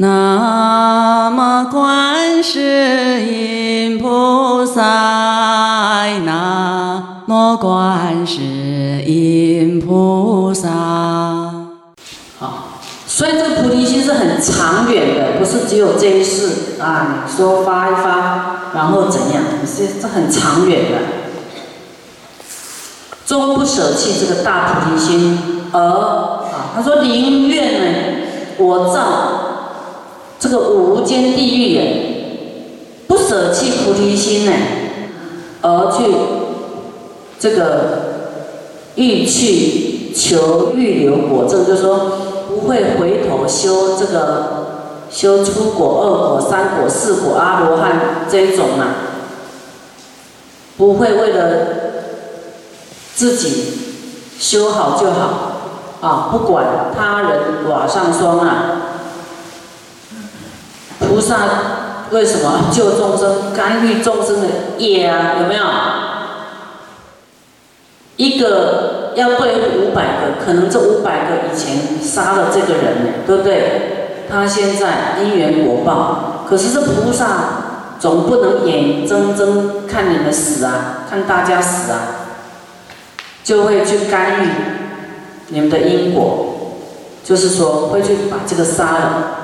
南无观世音菩萨，南无观世音菩萨。好，所以这个菩提心是很长远的，不是只有这一世啊，你说发一发，然后怎样？是这很长远的，终不舍弃这个大菩提心，而啊，他说宁愿呢，我造。这个无间地狱人不舍弃菩提心呢，而去这个欲去求欲留果证，就是说不会回头修这个修出果、二果、三果、四果阿罗汉这一种啊，不会为了自己修好就好啊，不管他人瓦上霜啊。菩萨为什么救众生、干预众生的业啊？有没有？一个要对付五百个，可能这五百个以前杀了这个人，对不对？他现在因缘果报，可是这菩萨总不能眼睁睁看你们死啊，看大家死啊，就会去干预你们的因果，就是说会去把这个杀了。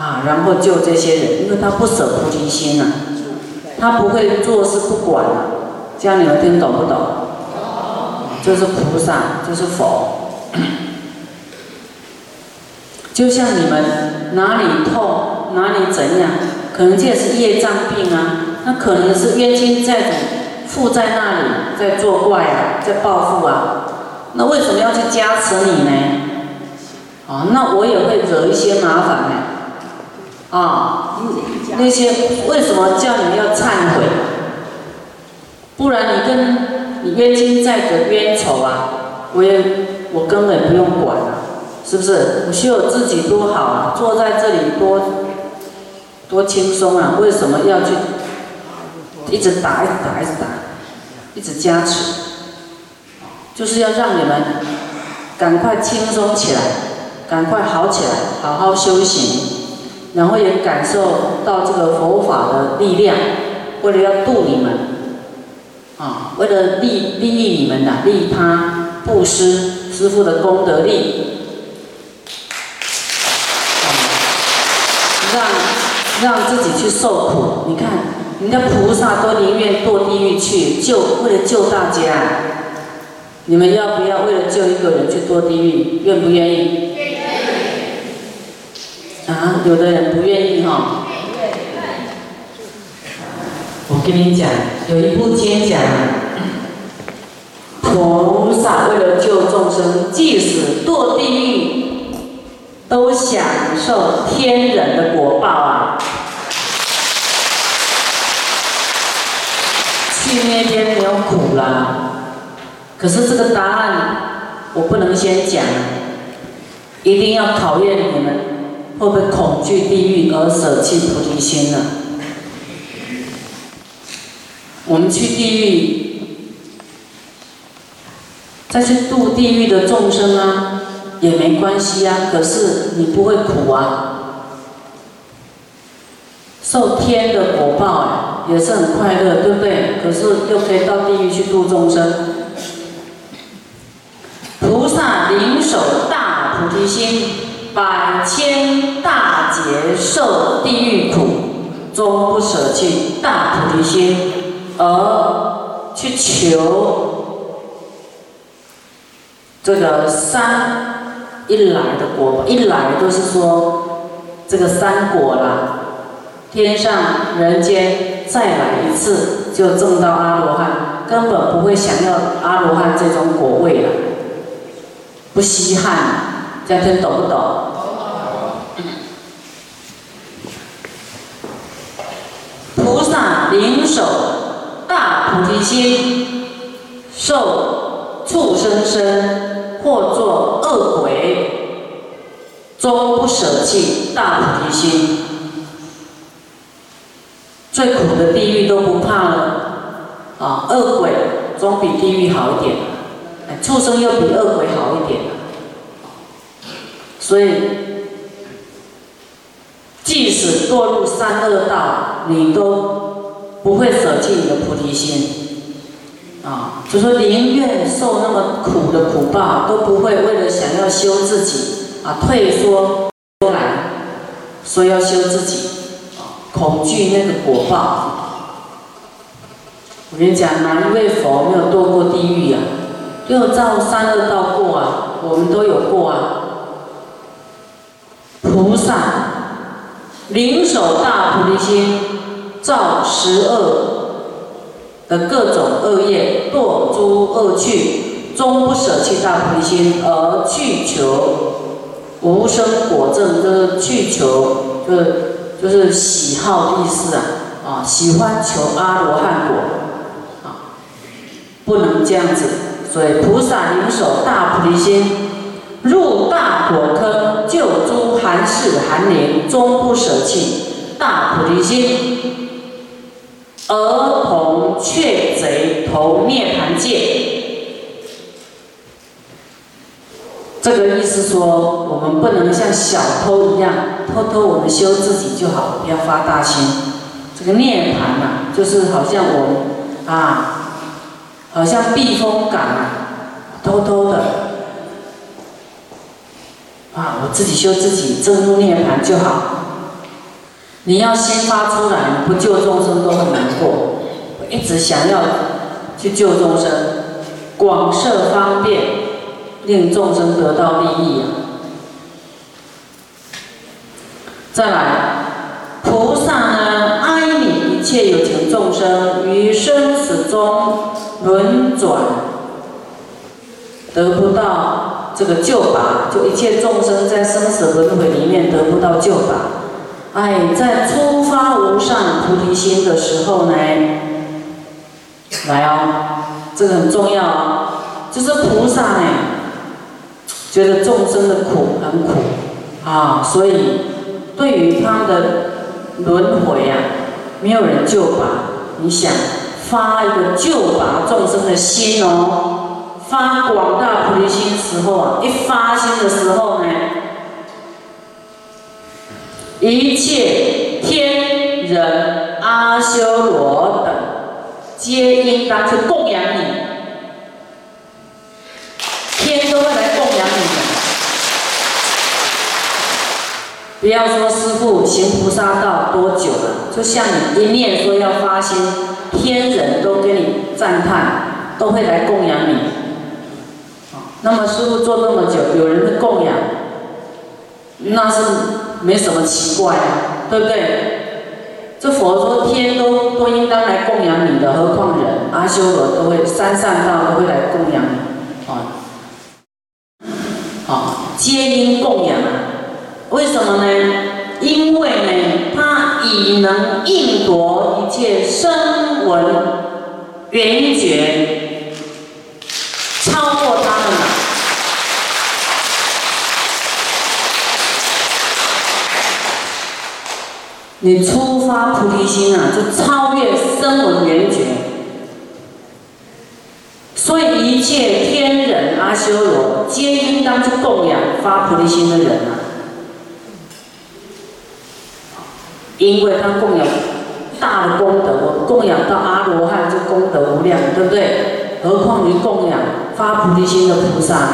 啊，然后救这些人，因为他不舍菩提心呐，他不会做事不管啊，这样你们听懂不懂？就是菩萨，就是佛，就像你们哪里痛，哪里怎样，可能这也是业障病啊，那可能是冤亲债主附在那里在作怪啊，在报复啊，那为什么要去加持你呢？啊，那我也会惹一些麻烦呢。啊，那些为什么叫你们要忏悔？不然你跟你冤亲债主冤仇啊，我也我根本不用管了，是不是？我修我自己多好啊，坐在这里多多轻松啊，为什么要去一直打一直打一直打，一直加持？就是要让你们赶快轻松起来，赶快好起来，好好修行。然后也感受到这个佛法的力量，为了要度你们，啊，为了利利益你们的利他布施师傅的功德力，让让自己去受苦。你看，人家菩萨都宁愿堕地狱去救，为了救大家。你们要不要为了救一个人去堕地狱？愿不愿意？啊，有的人不愿意哈。我跟你讲，有一部经讲，菩萨为了救众生，即使堕地狱，都享受天人的果报啊。去那边没有苦了，可是这个答案我不能先讲，一定要考验你们。会不会恐惧地狱而舍弃菩提心呢？我们去地狱，再去度地狱的众生啊，也没关系啊。可是你不会苦啊，受天的果报啊，也是很快乐，对不对？可是又可以到地狱去度众生。菩萨领守大菩提心。百千大劫受地狱苦，终不舍弃大菩提心，而去求这个三一来的果，一来都是说这个三果啦，天上人间再来一次就证到阿罗汉，根本不会想要阿罗汉这种果位了，不稀罕。家懂不懂？菩萨领守大菩提心，受畜生身或作恶鬼，终不舍弃大菩提心。最苦的地狱都不怕了啊！恶鬼总比地狱好一点，畜生又比恶鬼好一点。所以，即使堕入三恶道，你都不会舍弃你的菩提心，啊，就说宁愿受那么苦的苦报，都不会为了想要修自己啊退缩出来，说要修自己，啊，恐惧那个果报。我跟你讲，哪一位佛没有堕过地狱呀？六造三恶道过啊，我们都有过啊。菩萨灵手大菩提心，造十恶的各种恶业，堕诸恶趣，终不舍弃大菩提心，而去求无生果证，就是去求，就是就是喜好意思啊，啊，喜欢求阿罗汉果，啊，不能这样子，所以菩萨灵手大菩提心。入大火坑，救诸寒士寒灵，终不舍弃大菩提心。儿童却贼投涅盘界。这个意思说，我们不能像小偷一样偷偷我们修自己就好，不要发大心。这个涅盘呐，就是好像我啊，好像避风港啊，偷偷的。啊！我自己修自己，正入涅盘就好。你要心发出来，你不救众生都很难过。我一直想要去救众生，广设方便，令众生得到利益啊！再来，菩萨呢，哀悯一切有情众生于生死中轮转，得不到。这个救拔，就一切众生在生死轮回里面得不到救拔。哎，在初发无上菩提心的时候呢，来哦，这个很重要哦，就是菩萨呢，觉得众生的苦很苦啊，所以对于他的轮回啊，没有人救拔，你想发一个救拔众生的心哦。发广大菩提心时候啊，一发心的时候呢，一切天人阿修罗等，皆应当去供养你，天都会来供养你的。不要说师父行菩萨道多久了，就像你一念说要发心，天人都给你赞叹，都会来供养你。那么师傅做那么久，有人的供养，那是没什么奇怪啊，对不对？这佛说天都都应当来供养你的，何况人阿修罗都会三善道都会来供养你，啊，好，皆因供养啊？为什么呢？因为呢，他已能应夺一切声闻缘觉，超过他们了。你初发菩提心啊，就超越声闻缘觉，所以一切天人阿修罗皆应当去供养发菩提心的人啊，因为他供养大的功德，供养到阿罗汉就功德无量，对不对？何况于供养发菩提心的菩萨呢？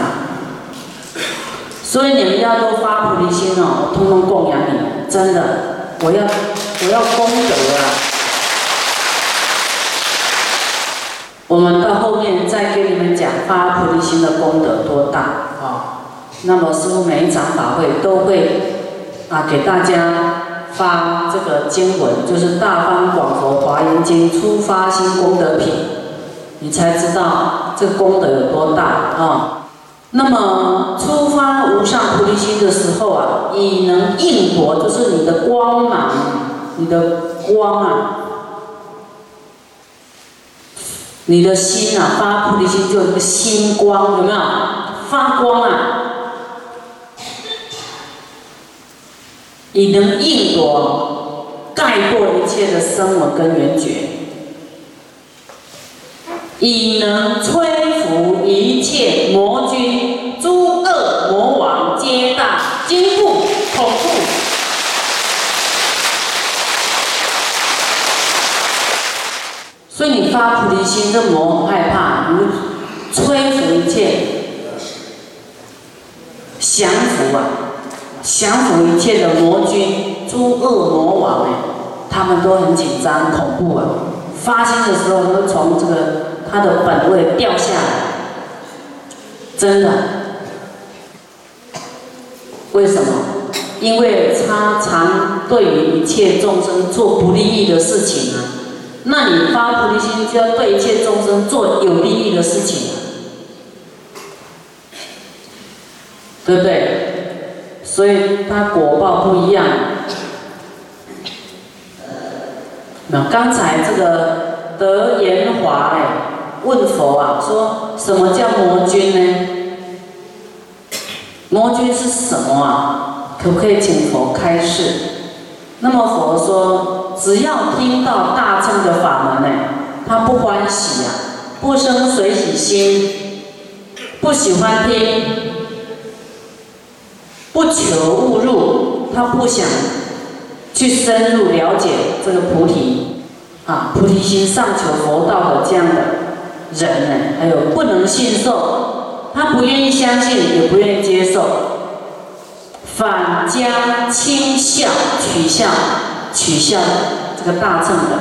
所以你们要多发菩提心哦，我通通供养你，真的。我要我要功德啊！我们到后面再给你们讲发菩提心的功德多大啊！那么师父每一场法会都会啊给大家发这个经文，就是《大方广佛华严经》初发心功德品，你才知道这功德有多大啊！那么出发无上菩提心的时候啊，以能应佛，就是你的光芒，你的光啊，你的心啊，发菩提心就一个心光，有没有？发光啊！以能应佛，盖过一切的生我跟缘觉，以能摧伏一切魔君。诸恶魔王皆大惊怖恐怖，所以你发菩提心，这魔害怕，你摧伏一切，降服啊，降服一切的魔君、诸恶魔王哎，他们都很紧张、恐怖啊。发心的时候，都从这个他的本位掉下来，真的。为什么？因为他常对于一切众生做不利益的事情啊。那你发菩提心，就要对一切众生做有利益的事情，对不对？所以他果报不一样。那刚才这个德言华哎问佛啊，说什么叫魔君呢？魔君是什么啊？可不可以请佛开示？那么佛说，只要听到大乘的法门呢，他不欢喜呀，不生随喜心，不喜欢听，不求误入，他不想。去深入了解这个菩提，啊，菩提心上求佛道的这样的人呢，还有不能信受，他不愿意相信，也不愿意接受，反将轻笑取笑取笑这个大乘的，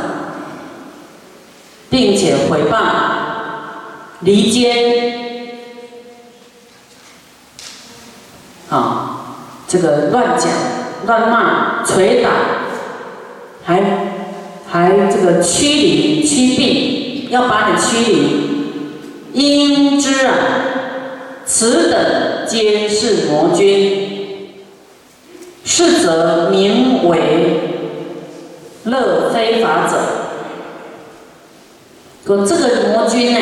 并且毁谤离间，啊，这个乱讲。乱骂、捶打，还还这个驱离、驱病，要把你驱离。应知啊，此等皆是魔君，是则名为乐非法者。说这个魔君呢，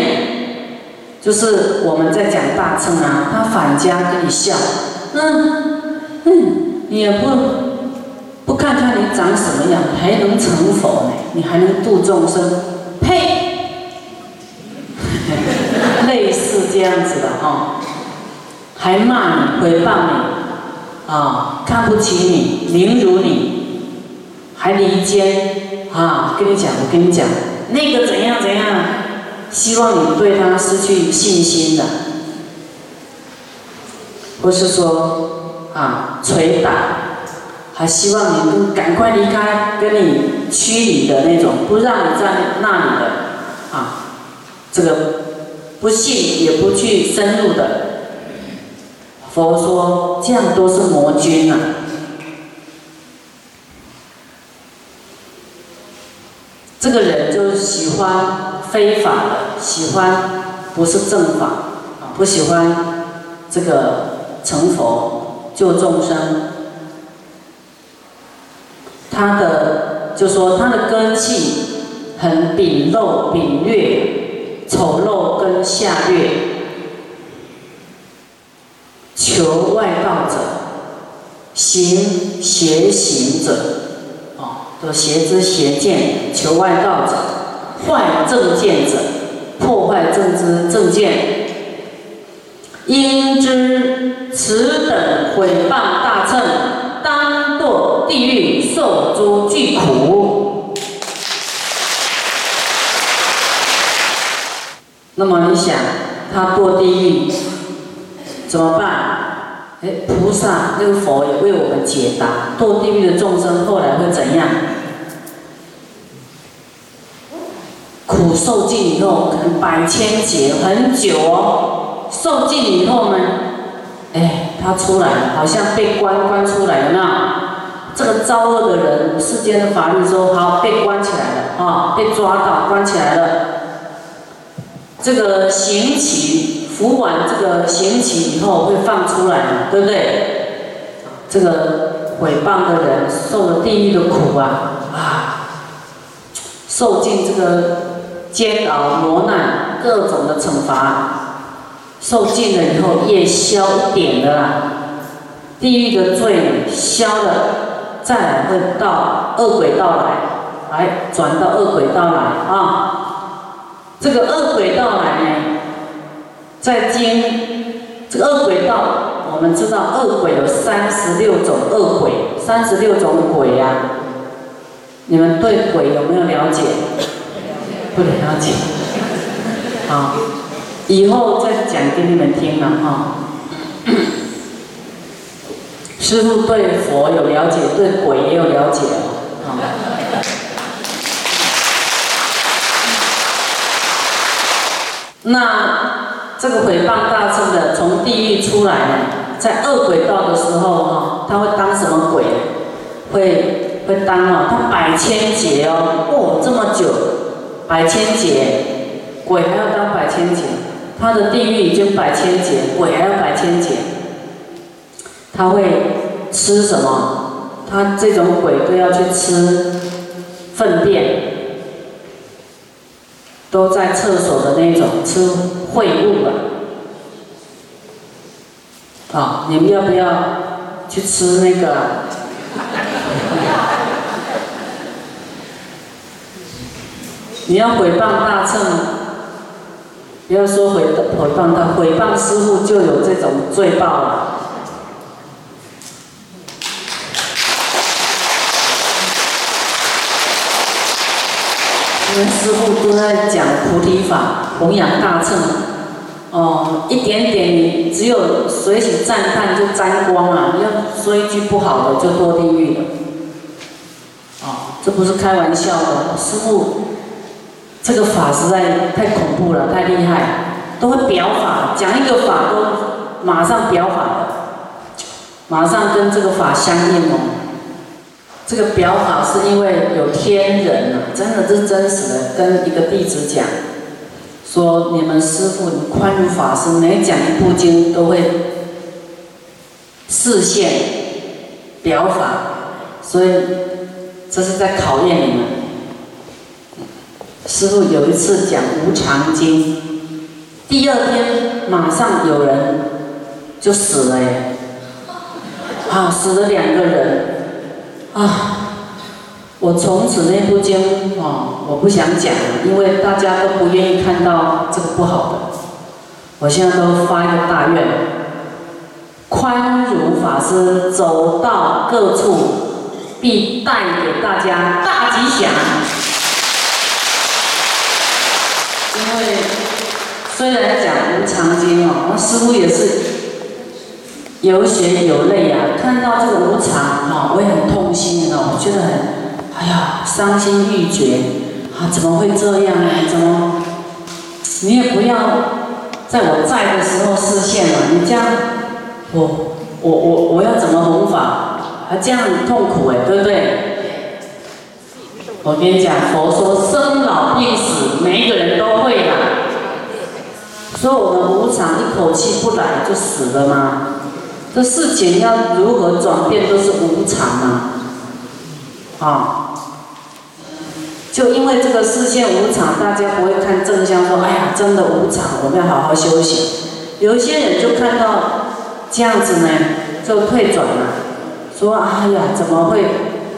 就是我们在讲大乘啊，他反家跟你笑，嗯嗯。也不不看看你长什么样，还能成佛呢？你还能度众生？呸！类似这样子的哈，还骂你、诽谤你，啊，看不起你、凌辱你，还离间啊！跟你讲，我跟你讲，那个怎样怎样，希望你对他失去信心的，不是说。啊，捶打，还希望你能赶快离开，跟你驱离的那种，不让你在那里的，啊，这个不信也不去深入的。佛说这样都是魔君啊。这个人就喜欢非法的，喜欢不是正法，不喜欢这个成佛。救众生，他的就说他的根气很鄙陋鄙劣，丑陋跟下劣，求外道者，行邪行者，哦，都邪知邪见，求外道者，坏正见者，破坏正知正见，应知。此等毁谤大乘，当堕地狱，受诸巨苦。那么你想，他堕地狱怎么办？哎，菩萨那个佛也为我们解答，堕地狱的众生后来会怎样？苦受尽以后，可能百千劫很久哦。受尽以后呢？哎，他出来了，好像被关关出来了那这个造恶的人，世间的法律说好被关起来了啊，被抓到关起来了。这个刑期服完这个刑期以后会放出来嘛，对不对？这个毁谤的人受了地狱的苦啊啊，受尽这个煎熬磨难各种的惩罚。受尽了以后，业消一点的啦，地狱的罪消了，再来会到恶鬼道来，来转到恶鬼道来啊。这个恶鬼道来呢，在经这个恶鬼道，我们知道恶鬼有三十六种恶鬼，三十六种鬼呀。你们对鬼有没有了解？不了解。好，以后再讲给你们听了哈。师傅对佛有了解，对鬼也有了解哦。好。那这个毁谤大乘的，从地狱出来呢，在恶鬼道的时候哈，他会当什么鬼？会会当哦，他百千劫哦，哦这么久，百千劫，鬼还要当百千劫，他的地狱已经百千劫，鬼还要百千劫，他会吃什么？他这种鬼都要去吃粪便，都在厕所的那种吃秽物了。好，你们要不要去吃那个？你要毁谤大乘，不要说毁毁谤他，毁谤师傅就有这种罪报了。因为师傅都在讲菩提法，弘扬大乘，哦，一点点你只有随喜赞叹就沾光了，你要说一句不好的就堕地狱了。哦，这不是开玩笑的，师傅。这个法实在太恐怖了，太厉害，都会表法，讲一个法都马上表法的，马上跟这个法相应哦。这个表法是因为有天人啊，真的是真实的，跟一个弟子讲，说你们师父宽如法师，每讲一部经都会视现表法，所以这是在考验你们。师傅有一次讲无常经，第二天马上有人就死了耶！啊，死了两个人啊！我从此那部经啊，我不想讲了，因为大家都不愿意看到这个不好的。我现在都发一个大愿，宽如法师走到各处，必带给大家大吉祥。对虽然讲无常经哦，我师傅也是有血有泪啊。看到这个无常哈，我也很痛心的，我觉得很，哎呀，伤心欲绝啊！怎么会这样呢？怎么？你也不要在我在的时候视线了，你这样，我我我我要怎么弘法？还这样痛苦哎，对不对？我跟你讲，佛说生老病死，每一个人都会的。说我们无常，一口气不来就死了吗？这事情要如何转变，都是无常啊！啊，就因为这个视线无常，大家不会看正向，说哎呀，真的无常，我们要好好休息。有一些人就看到这样子呢，就退转了，说哎呀，怎么会，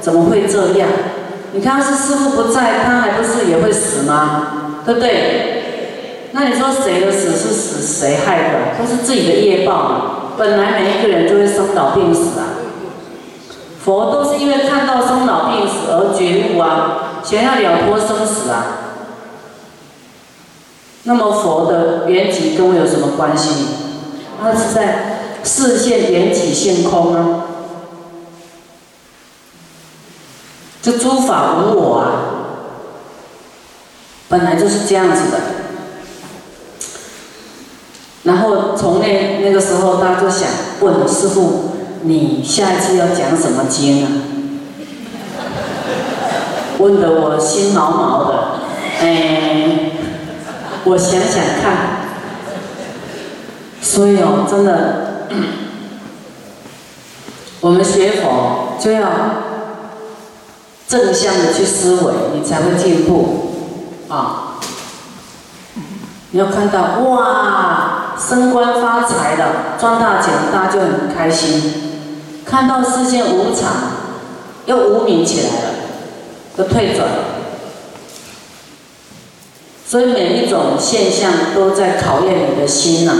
怎么会这样？你看，是师傅不在，他还不是也会死吗？对不对？那你说谁的死是死谁害的？都是自己的业报嘛。本来每一个人就会生老病死啊。佛都是因为看到生老病死而觉悟啊，想要了脱生死啊。那么佛的缘起跟我有什么关系？他是在视现缘起现空啊。这诸法无我啊，本来就是这样子的。然后从那那个时候，大家就想问师傅：“你下一次要讲什么经啊？”问得我心毛毛的。哎，我想想看。所以哦，真的，我们学佛就要。正向的去思维，你才会进步啊！你要看到哇，升官发财了，赚大钱，大家就很开心。看到世间无常，又无名起来了，又退转。所以每一种现象都在考验你的心呐。